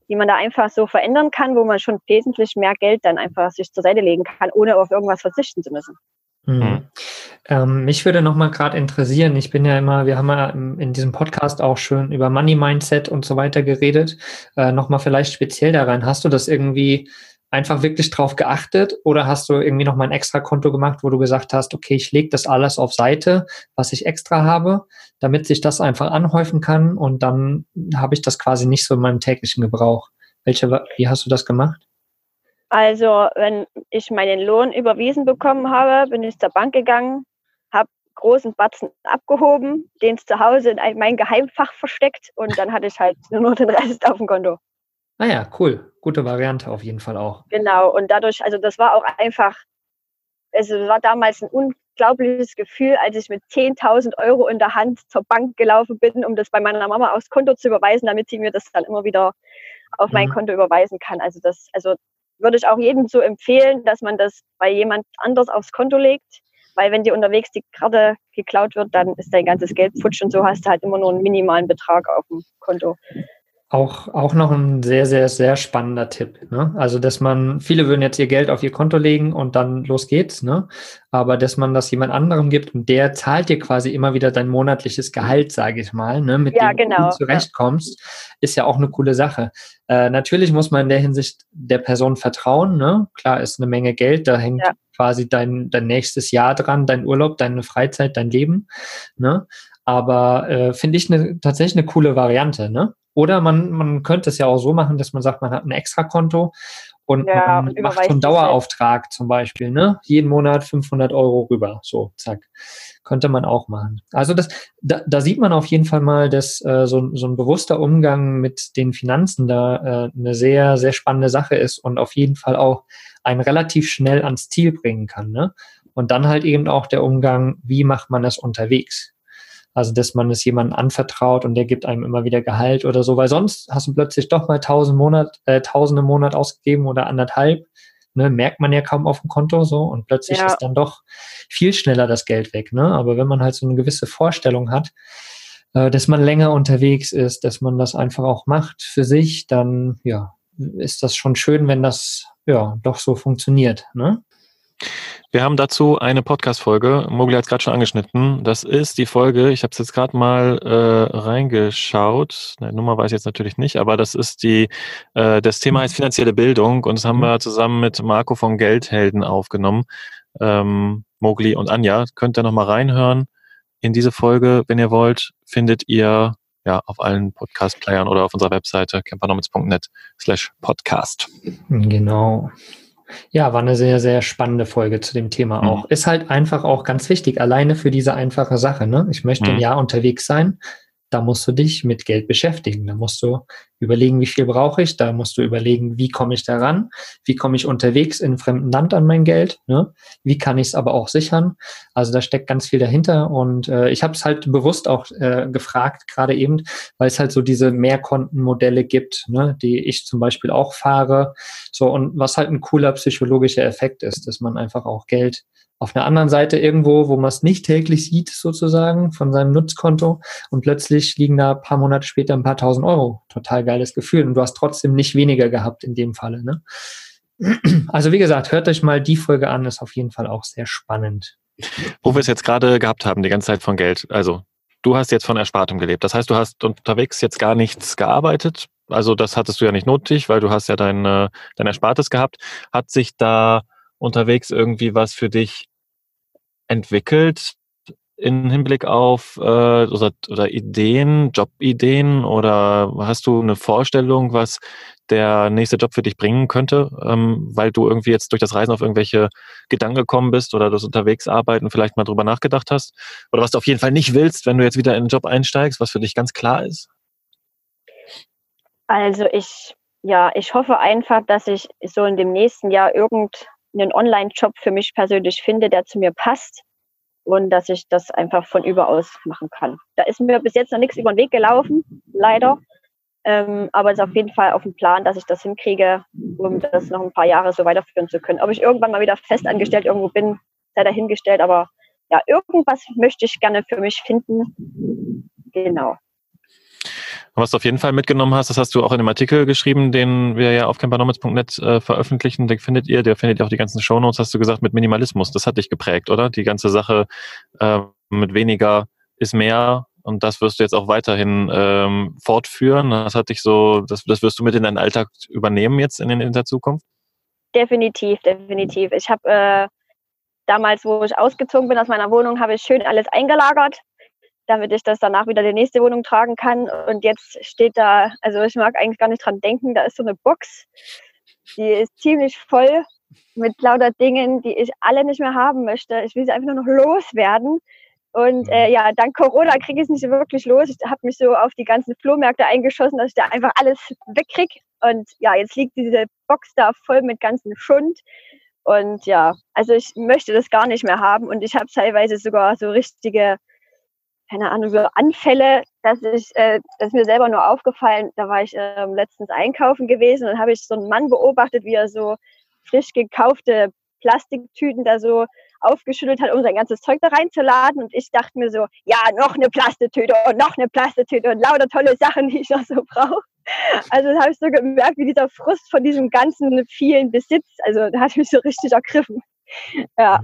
die man da einfach so verändern kann, wo man schon wesentlich mehr Geld dann einfach sich zur Seite legen kann, ohne auf irgendwas verzichten zu müssen. Mhm. mhm. Ähm, mich würde noch mal gerade interessieren, ich bin ja immer, wir haben ja in diesem Podcast auch schon über Money Mindset und so weiter geredet. Äh, noch mal vielleicht speziell daran, hast du das irgendwie einfach wirklich drauf geachtet oder hast du irgendwie noch mal ein extra Konto gemacht, wo du gesagt hast, okay, ich lege das alles auf Seite, was ich extra habe, damit sich das einfach anhäufen kann und dann habe ich das quasi nicht so in meinem täglichen Gebrauch. Welche, wie hast du das gemacht? Also, wenn ich meinen Lohn überwiesen bekommen habe, bin ich zur Bank gegangen, habe großen Batzen abgehoben, den zu Hause in mein Geheimfach versteckt und dann hatte ich halt nur noch den Rest auf dem Konto. Ah ja, cool. Gute Variante auf jeden Fall auch. Genau, und dadurch, also das war auch einfach, es war damals ein unglaubliches Gefühl, als ich mit 10.000 Euro in der Hand zur Bank gelaufen bin, um das bei meiner Mama aufs Konto zu überweisen, damit sie mir das dann immer wieder auf mein mhm. Konto überweisen kann. Also das, also würde ich auch jedem so empfehlen, dass man das bei jemand anders aufs Konto legt, weil wenn dir unterwegs die Karte geklaut wird, dann ist dein ganzes Geld futsch und so hast du halt immer nur einen minimalen Betrag auf dem Konto. Auch, auch noch ein sehr, sehr, sehr spannender Tipp. Ne? Also, dass man, viele würden jetzt ihr Geld auf ihr Konto legen und dann los geht's, ne? Aber dass man das jemand anderem gibt und der zahlt dir quasi immer wieder dein monatliches Gehalt, sage ich mal, ne? mit ja, dem genau. du zurechtkommst, ist ja auch eine coole Sache. Äh, natürlich muss man in der Hinsicht der Person vertrauen. Ne? Klar ist eine Menge Geld, da hängt ja. quasi dein, dein nächstes Jahr dran, dein Urlaub, deine Freizeit, dein Leben. Ne? Aber äh, finde ich ne, tatsächlich eine coole Variante. Ne? Oder man, man könnte es ja auch so machen, dass man sagt, man hat ein Extrakonto und ja, man macht so einen Dauerauftrag zum Beispiel, ne? Jeden Monat 500 Euro rüber, so, zack. Könnte man auch machen. Also das, da, da sieht man auf jeden Fall mal, dass äh, so, so ein bewusster Umgang mit den Finanzen da äh, eine sehr, sehr spannende Sache ist und auf jeden Fall auch einen relativ schnell ans Ziel bringen kann, ne? Und dann halt eben auch der Umgang, wie macht man das unterwegs? Also, dass man es jemandem anvertraut und der gibt einem immer wieder Gehalt oder so, weil sonst hast du plötzlich doch mal tausend Monat, äh, tausende im Monat ausgegeben oder anderthalb. Ne, merkt man ja kaum auf dem Konto so und plötzlich ja. ist dann doch viel schneller das Geld weg. Ne? Aber wenn man halt so eine gewisse Vorstellung hat, äh, dass man länger unterwegs ist, dass man das einfach auch macht für sich, dann ja, ist das schon schön, wenn das ja doch so funktioniert. Ne? Wir haben dazu eine Podcast-Folge. Mogli hat es gerade schon angeschnitten. Das ist die Folge, ich habe es jetzt gerade mal äh, reingeschaut. Die Nummer weiß ich jetzt natürlich nicht, aber das ist die, äh, das Thema heißt finanzielle Bildung und das haben mhm. wir zusammen mit Marco von Geldhelden aufgenommen. Ähm, Mogli und Anja. Könnt ihr nochmal reinhören in diese Folge, wenn ihr wollt, findet ihr ja auf allen Podcast-Playern oder auf unserer Webseite campernomics.net slash podcast. Genau. Ja, war eine sehr, sehr spannende Folge zu dem Thema mhm. auch. Ist halt einfach auch ganz wichtig, alleine für diese einfache Sache. Ne? Ich möchte mhm. ein Jahr unterwegs sein da musst du dich mit Geld beschäftigen. Da musst du überlegen, wie viel brauche ich. Da musst du überlegen, wie komme ich daran? Wie komme ich unterwegs in einem fremden Land an mein Geld? Ne? Wie kann ich es aber auch sichern? Also da steckt ganz viel dahinter. Und äh, ich habe es halt bewusst auch äh, gefragt, gerade eben, weil es halt so diese Mehrkontenmodelle gibt, ne? die ich zum Beispiel auch fahre. So und was halt ein cooler psychologischer Effekt ist, dass man einfach auch Geld auf einer anderen Seite irgendwo, wo man es nicht täglich sieht, sozusagen, von seinem Nutzkonto und plötzlich liegen da ein paar Monate später ein paar tausend Euro. Total geiles Gefühl. Und du hast trotzdem nicht weniger gehabt in dem Falle. Ne? Also wie gesagt, hört euch mal die Folge an, ist auf jeden Fall auch sehr spannend. Wo wir es jetzt gerade gehabt haben, die ganze Zeit von Geld. Also du hast jetzt von Erspartem gelebt. Das heißt, du hast unterwegs jetzt gar nichts gearbeitet. Also das hattest du ja nicht nötig, weil du hast ja dein, dein Erspartes gehabt. Hat sich da unterwegs irgendwie was für dich entwickelt in Hinblick auf äh, oder, oder Ideen, Jobideen oder hast du eine Vorstellung, was der nächste Job für dich bringen könnte, ähm, weil du irgendwie jetzt durch das Reisen auf irgendwelche Gedanken gekommen bist oder das Unterwegsarbeiten vielleicht mal drüber nachgedacht hast? Oder was du auf jeden Fall nicht willst, wenn du jetzt wieder in den Job einsteigst, was für dich ganz klar ist? Also ich, ja, ich hoffe einfach, dass ich so in dem nächsten Jahr irgendeinen Online-Job für mich persönlich finde, der zu mir passt und dass ich das einfach von überaus machen kann. Da ist mir bis jetzt noch nichts über den Weg gelaufen, leider. Ähm, aber es ist auf jeden Fall auf dem Plan, dass ich das hinkriege, um das noch ein paar Jahre so weiterführen zu können. Ob ich irgendwann mal wieder festangestellt irgendwo bin, sei dahingestellt, aber ja, irgendwas möchte ich gerne für mich finden. Genau. Was du auf jeden Fall mitgenommen hast, das hast du auch in einem Artikel geschrieben, den wir ja auf campernomads.net äh, veröffentlichen. Den findet ihr, der findet ihr auch die ganzen Shownotes, hast du gesagt, mit Minimalismus. Das hat dich geprägt, oder? Die ganze Sache äh, mit weniger ist mehr und das wirst du jetzt auch weiterhin ähm, fortführen. Das hat dich so, das, das wirst du mit in deinen Alltag übernehmen jetzt in, in der Zukunft? Definitiv, definitiv. Ich habe äh, damals, wo ich ausgezogen bin aus meiner Wohnung, habe ich schön alles eingelagert damit ich das danach wieder in die nächste Wohnung tragen kann. Und jetzt steht da, also ich mag eigentlich gar nicht dran denken, da ist so eine Box, die ist ziemlich voll mit lauter Dingen, die ich alle nicht mehr haben möchte. Ich will sie einfach nur noch loswerden. Und äh, ja, dank Corona kriege ich es nicht wirklich los. Ich habe mich so auf die ganzen Flohmärkte eingeschossen, dass ich da einfach alles wegkriege. Und ja, jetzt liegt diese Box da voll mit ganzen Schund. Und ja, also ich möchte das gar nicht mehr haben. Und ich habe teilweise sogar so richtige keine Ahnung, so Anfälle, dass ich, äh, das ist mir selber nur aufgefallen, da war ich äh, letztens einkaufen gewesen und habe ich so einen Mann beobachtet, wie er so frisch gekaufte Plastiktüten da so aufgeschüttelt hat, um sein ganzes Zeug da reinzuladen. Und ich dachte mir so, ja, noch eine Plastiktüte und noch eine Plastiktüte und lauter tolle Sachen, die ich noch so brauche. Also habe ich so gemerkt, wie dieser Frust von diesem ganzen vielen Besitz, also da hat mich so richtig ergriffen. Ja.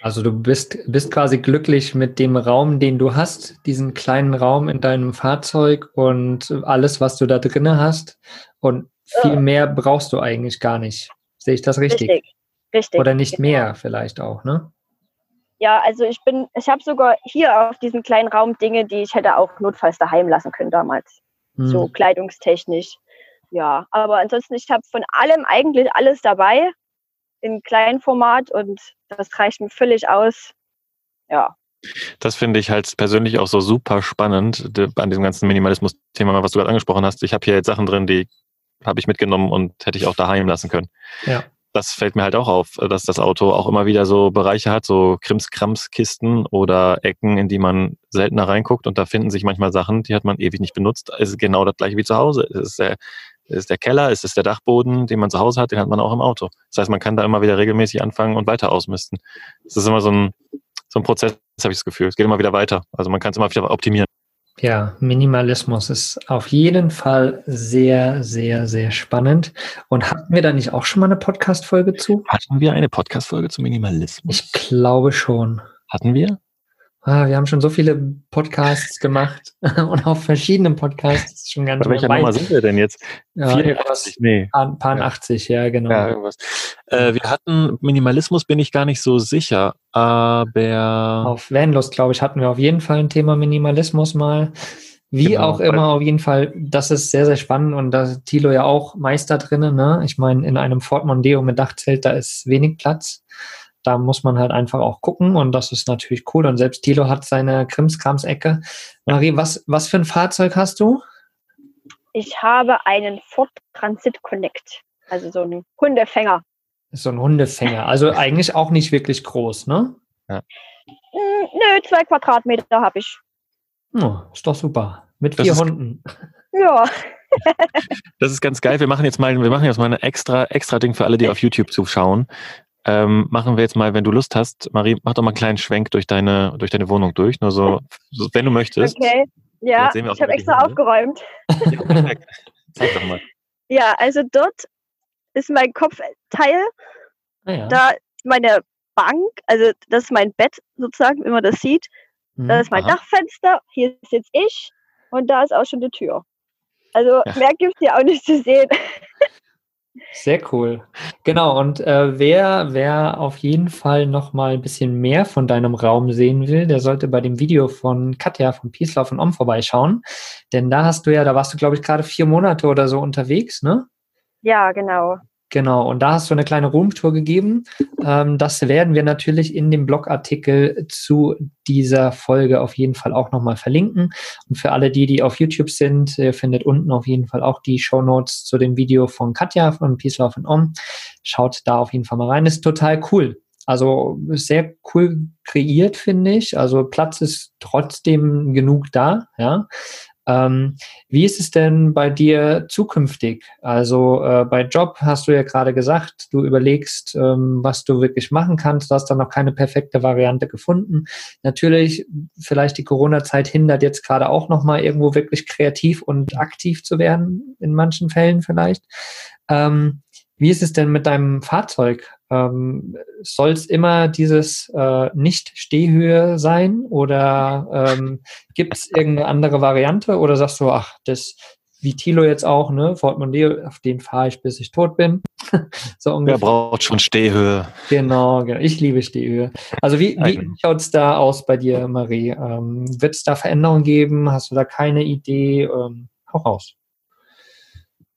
Also du bist, bist quasi glücklich mit dem Raum, den du hast, diesen kleinen Raum in deinem Fahrzeug und alles, was du da drinne hast. Und viel ja. mehr brauchst du eigentlich gar nicht. Sehe ich das richtig? Richtig. richtig Oder nicht genau. mehr vielleicht auch, ne? Ja, also ich bin, ich habe sogar hier auf diesem kleinen Raum Dinge, die ich hätte auch notfalls daheim lassen können damals. Hm. So kleidungstechnisch. Ja, aber ansonsten, ich habe von allem eigentlich alles dabei in Kleinformat und das reicht mir völlig aus. Ja. Das finde ich halt persönlich auch so super spannend an diesem ganzen Minimalismus-Thema, was du gerade angesprochen hast. Ich habe hier jetzt Sachen drin, die habe ich mitgenommen und hätte ich auch daheim lassen können. Ja. Das fällt mir halt auch auf, dass das Auto auch immer wieder so Bereiche hat, so Krimskrams-Kisten oder Ecken, in die man seltener reinguckt und da finden sich manchmal Sachen, die hat man ewig nicht benutzt. Es ist genau das gleiche wie zu Hause. Es ist der ist der Keller, ist es der Dachboden, den man zu Hause hat, den hat man auch im Auto. Das heißt, man kann da immer wieder regelmäßig anfangen und weiter ausmisten. Das ist immer so ein, so ein Prozess, habe ich das Gefühl. Es geht immer wieder weiter. Also man kann es immer wieder optimieren. Ja, Minimalismus ist auf jeden Fall sehr, sehr, sehr spannend. Und hatten wir da nicht auch schon mal eine Podcast-Folge zu? Hatten wir eine Podcast-Folge zu Minimalismus? Ich glaube schon. Hatten wir? Ah, wir haben schon so viele Podcasts gemacht und auf verschiedenen Podcasts schon ganz Bei welcher Nummer sind wir denn jetzt? Ja, 84, nee. Paar, paar ja. 80, ja, genau. Ja, irgendwas. Äh, wir hatten Minimalismus, bin ich gar nicht so sicher, aber. Auf Vanlust, glaube ich, hatten wir auf jeden Fall ein Thema Minimalismus mal. Wie genau, auch immer, auf jeden Fall, das ist sehr, sehr spannend und da ist Thilo ja auch Meister drinnen. Ne? Ich meine, in einem Ford Mondeo mit Dachzelt, da ist wenig Platz da muss man halt einfach auch gucken und das ist natürlich cool. Und selbst Tilo hat seine Krimskrams-Ecke. Marie, was, was für ein Fahrzeug hast du? Ich habe einen Ford Transit Connect, also so einen Hundefänger. So ein Hundefänger, also eigentlich auch nicht wirklich groß, ne? Ja. Hm, nö, zwei Quadratmeter habe ich. Oh, ist doch super. Mit vier Hunden. Ja. das ist ganz geil. Wir machen jetzt mal, wir machen jetzt mal ein extra, extra Ding für alle, die auf YouTube zuschauen ähm, machen wir jetzt mal, wenn du Lust hast, Marie, mach doch mal einen kleinen Schwenk durch deine, durch deine Wohnung durch, nur so, so wenn du möchtest. Okay, ja, ich habe extra aufgeräumt. Ja, perfekt. Zeig doch mal. Ja, also dort ist mein Kopfteil, ah, ja. da ist meine Bank, also das ist mein Bett sozusagen, wenn man das sieht. Mhm. Da ist mein Aha. Dachfenster, hier sitze ich und da ist auch schon die Tür. Also ja. mehr gibt es hier auch nicht zu sehen. Sehr cool. Genau, und äh, wer, wer auf jeden Fall noch mal ein bisschen mehr von deinem Raum sehen will, der sollte bei dem Video von Katja von Love und Om vorbeischauen. Denn da hast du ja, da warst du, glaube ich, gerade vier Monate oder so unterwegs, ne? Ja, genau. Genau, und da hast du eine kleine Roomtour gegeben. Ähm, das werden wir natürlich in dem Blogartikel zu dieser Folge auf jeden Fall auch nochmal verlinken. Und für alle die, die auf YouTube sind, ihr findet unten auf jeden Fall auch die Show Notes zu dem Video von Katja von Peace, Love and Om. Schaut da auf jeden Fall mal rein. Ist total cool. Also sehr cool kreiert, finde ich. Also Platz ist trotzdem genug da, ja. Ähm, wie ist es denn bei dir zukünftig? Also äh, bei Job hast du ja gerade gesagt, du überlegst, ähm, was du wirklich machen kannst. Du hast da noch keine perfekte Variante gefunden. Natürlich, vielleicht die Corona-Zeit hindert jetzt gerade auch noch mal irgendwo wirklich kreativ und aktiv zu werden, in manchen Fällen vielleicht. Ähm, wie ist es denn mit deinem Fahrzeug? Ähm, Soll es immer dieses äh, Nicht-Stehhöhe sein oder ähm, gibt es irgendeine andere Variante oder sagst du, ach, das wie Tilo jetzt auch, ne, Mondeo, auf den fahre ich, bis ich tot bin. so ungefähr. Wer braucht schon Stehhöhe? Genau, genau. ich liebe Stehhöhe. Also wie, wie schaut es da aus bei dir, Marie? Ähm, Wird es da Veränderungen geben? Hast du da keine Idee? Ähm, hau raus.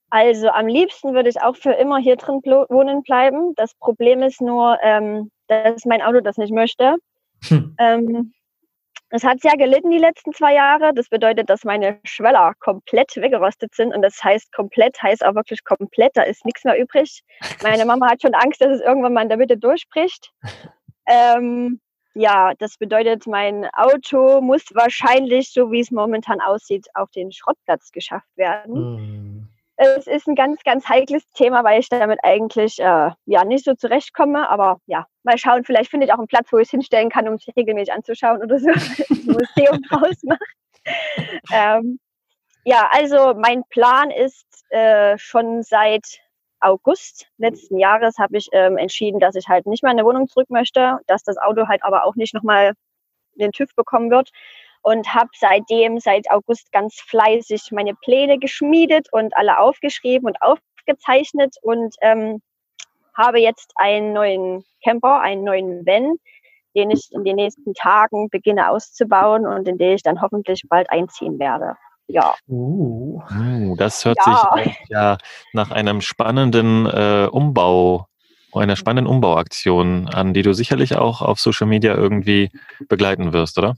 Also am liebsten würde ich auch für immer hier drin wohnen bleiben. Das Problem ist nur, ähm, dass mein Auto das nicht möchte. Hm. Ähm, es hat sehr gelitten die letzten zwei Jahre. Das bedeutet, dass meine Schweller komplett weggerostet sind. Und das heißt komplett, heißt auch wirklich komplett. Da ist nichts mehr übrig. Meine Mama hat schon Angst, dass es irgendwann mal in der Mitte durchbricht. Ähm, ja, das bedeutet, mein Auto muss wahrscheinlich, so wie es momentan aussieht, auf den Schrottplatz geschafft werden. Hm. Es ist ein ganz, ganz heikles Thema, weil ich damit eigentlich äh, ja nicht so zurechtkomme. Aber ja, mal schauen, vielleicht finde ich auch einen Platz, wo ich es hinstellen kann, um es regelmäßig anzuschauen oder so ein Museum draus macht. Ähm, ja, also mein Plan ist äh, schon seit August letzten Jahres habe ich ähm, entschieden, dass ich halt nicht mehr in eine Wohnung zurück möchte, dass das Auto halt aber auch nicht nochmal den TÜV bekommen wird und habe seitdem, seit August ganz fleißig meine Pläne geschmiedet und alle aufgeschrieben und aufgezeichnet und ähm, habe jetzt einen neuen Camper, einen neuen Van, den ich in den nächsten Tagen beginne auszubauen und in den ich dann hoffentlich bald einziehen werde. Ja. Uh, das hört ja. sich ja nach einem spannenden äh, Umbau, einer spannenden Umbauaktion an, die du sicherlich auch auf Social Media irgendwie begleiten wirst, oder?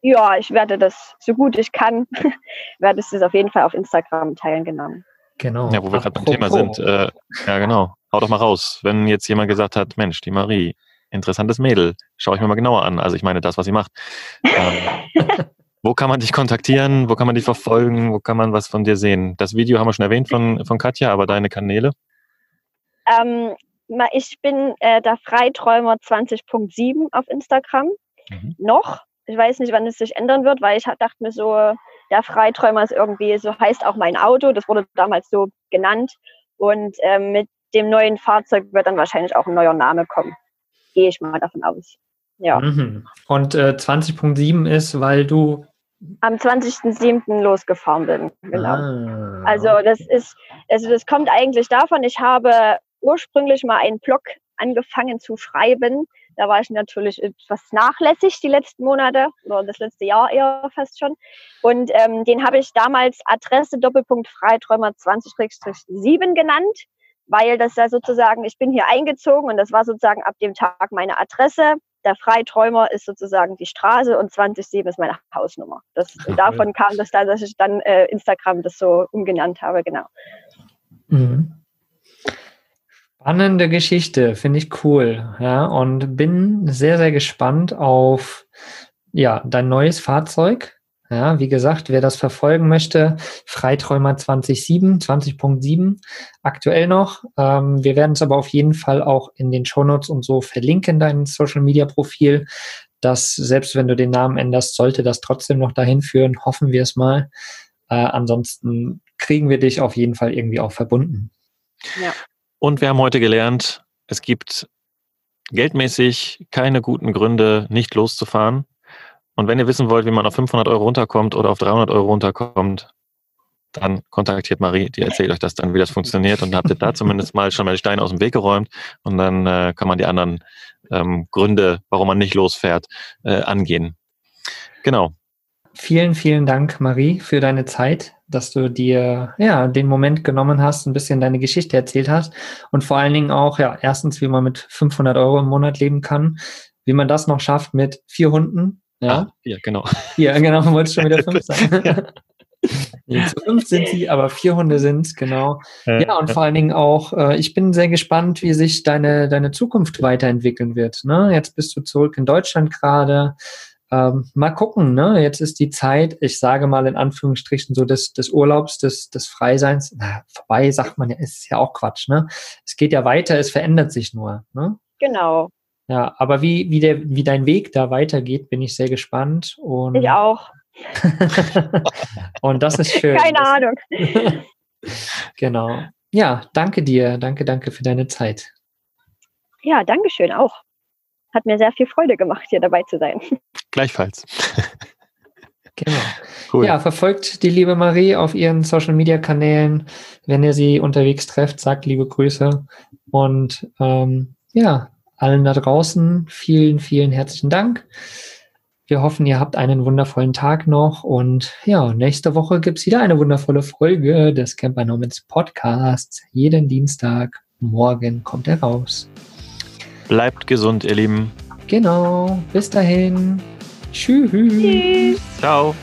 Ja, ich werde das so gut ich kann, werde es auf jeden Fall auf Instagram teilen, genau. Genau. Ja, wo wir gerade beim Thema sind. Äh, ja, genau. Hau doch mal raus. Wenn jetzt jemand gesagt hat, Mensch, die Marie, interessantes Mädel, schaue ich mir mal genauer an. Also ich meine das, was sie macht. Ähm, wo kann man dich kontaktieren? Wo kann man dich verfolgen? Wo kann man was von dir sehen? Das Video haben wir schon erwähnt von, von Katja, aber deine Kanäle? Ähm, ich bin äh, der Freiträumer 20.7 auf Instagram. Mhm. Noch. Ich weiß nicht, wann es sich ändern wird, weil ich dachte mir so, der Freiträumer ist irgendwie, so heißt auch mein Auto, das wurde damals so genannt. Und ähm, mit dem neuen Fahrzeug wird dann wahrscheinlich auch ein neuer Name kommen. Gehe ich mal davon aus. Ja. Mhm. Und äh, 20.7 ist, weil du am 20.07. losgefahren bin. Genau. Ah, also das ist, also das kommt eigentlich davon, ich habe ursprünglich mal einen Blog angefangen zu schreiben, da war ich natürlich etwas nachlässig die letzten Monate oder das letzte Jahr eher fast schon. Und ähm, den habe ich damals Adresse Doppelpunkt Freiträumer 20-7 genannt, weil das ja sozusagen, ich bin hier eingezogen und das war sozusagen ab dem Tag meine Adresse. Der Freiträumer ist sozusagen die Straße und 20.7 ist meine Hausnummer. Das, davon kam das dann, dass ich dann äh, Instagram das so umgenannt habe, genau. Mhm. Spannende Geschichte, finde ich cool. Ja, und bin sehr, sehr gespannt auf ja, dein neues Fahrzeug. Ja, wie gesagt, wer das verfolgen möchte, Freiträumer 20.7, 20.7, aktuell noch. Ähm, wir werden es aber auf jeden Fall auch in den Shownotes und so verlinken, dein Social Media Profil, dass selbst wenn du den Namen änderst, sollte das trotzdem noch dahin führen, hoffen wir es mal. Äh, ansonsten kriegen wir dich auf jeden Fall irgendwie auch verbunden. Ja. Und wir haben heute gelernt, es gibt geldmäßig keine guten Gründe, nicht loszufahren. Und wenn ihr wissen wollt, wie man auf 500 Euro runterkommt oder auf 300 Euro runterkommt, dann kontaktiert Marie, die erzählt euch das dann, wie das funktioniert und habt ihr da zumindest mal schon mal die Steine aus dem Weg geräumt und dann äh, kann man die anderen ähm, Gründe, warum man nicht losfährt, äh, angehen. Genau. Vielen, vielen Dank, Marie, für deine Zeit, dass du dir ja den Moment genommen hast, ein bisschen deine Geschichte erzählt hast und vor allen Dingen auch, ja, erstens, wie man mit 500 Euro im Monat leben kann, wie man das noch schafft mit vier Hunden. Ja, ah, ja genau. Ja, genau, wollte schon wieder fünf sein. ja. Nee, zu fünf sind sie, aber vier Hunde sind es, genau. Ja, und vor allen Dingen auch, äh, ich bin sehr gespannt, wie sich deine, deine Zukunft weiterentwickeln wird. Ne? Jetzt bist du zurück in Deutschland gerade. Ähm, mal gucken, ne? Jetzt ist die Zeit, ich sage mal in Anführungsstrichen, so des, des Urlaubs, des, des Freiseins. Na, vorbei, sagt man ja, ist ja auch Quatsch, ne? Es geht ja weiter, es verändert sich nur. Ne? Genau. Ja, aber wie, wie, der, wie dein Weg da weitergeht, bin ich sehr gespannt. Und ich auch. und das ist schön. Keine Ahnung. genau. Ja, danke dir. Danke, danke für deine Zeit. Ja, danke schön auch. Hat mir sehr viel Freude gemacht, hier dabei zu sein. Gleichfalls. Genau. Cool. Ja, verfolgt die liebe Marie auf ihren Social Media Kanälen. Wenn ihr sie unterwegs trefft, sagt liebe Grüße. Und ähm, ja, allen da draußen vielen, vielen herzlichen Dank. Wir hoffen, ihr habt einen wundervollen Tag noch und ja, nächste Woche gibt es wieder eine wundervolle Folge des Camper Nomads Podcasts. Jeden Dienstag, morgen kommt er raus. Bleibt gesund, ihr Lieben. Genau, bis dahin. Tschüss. Tschüss. Ciao.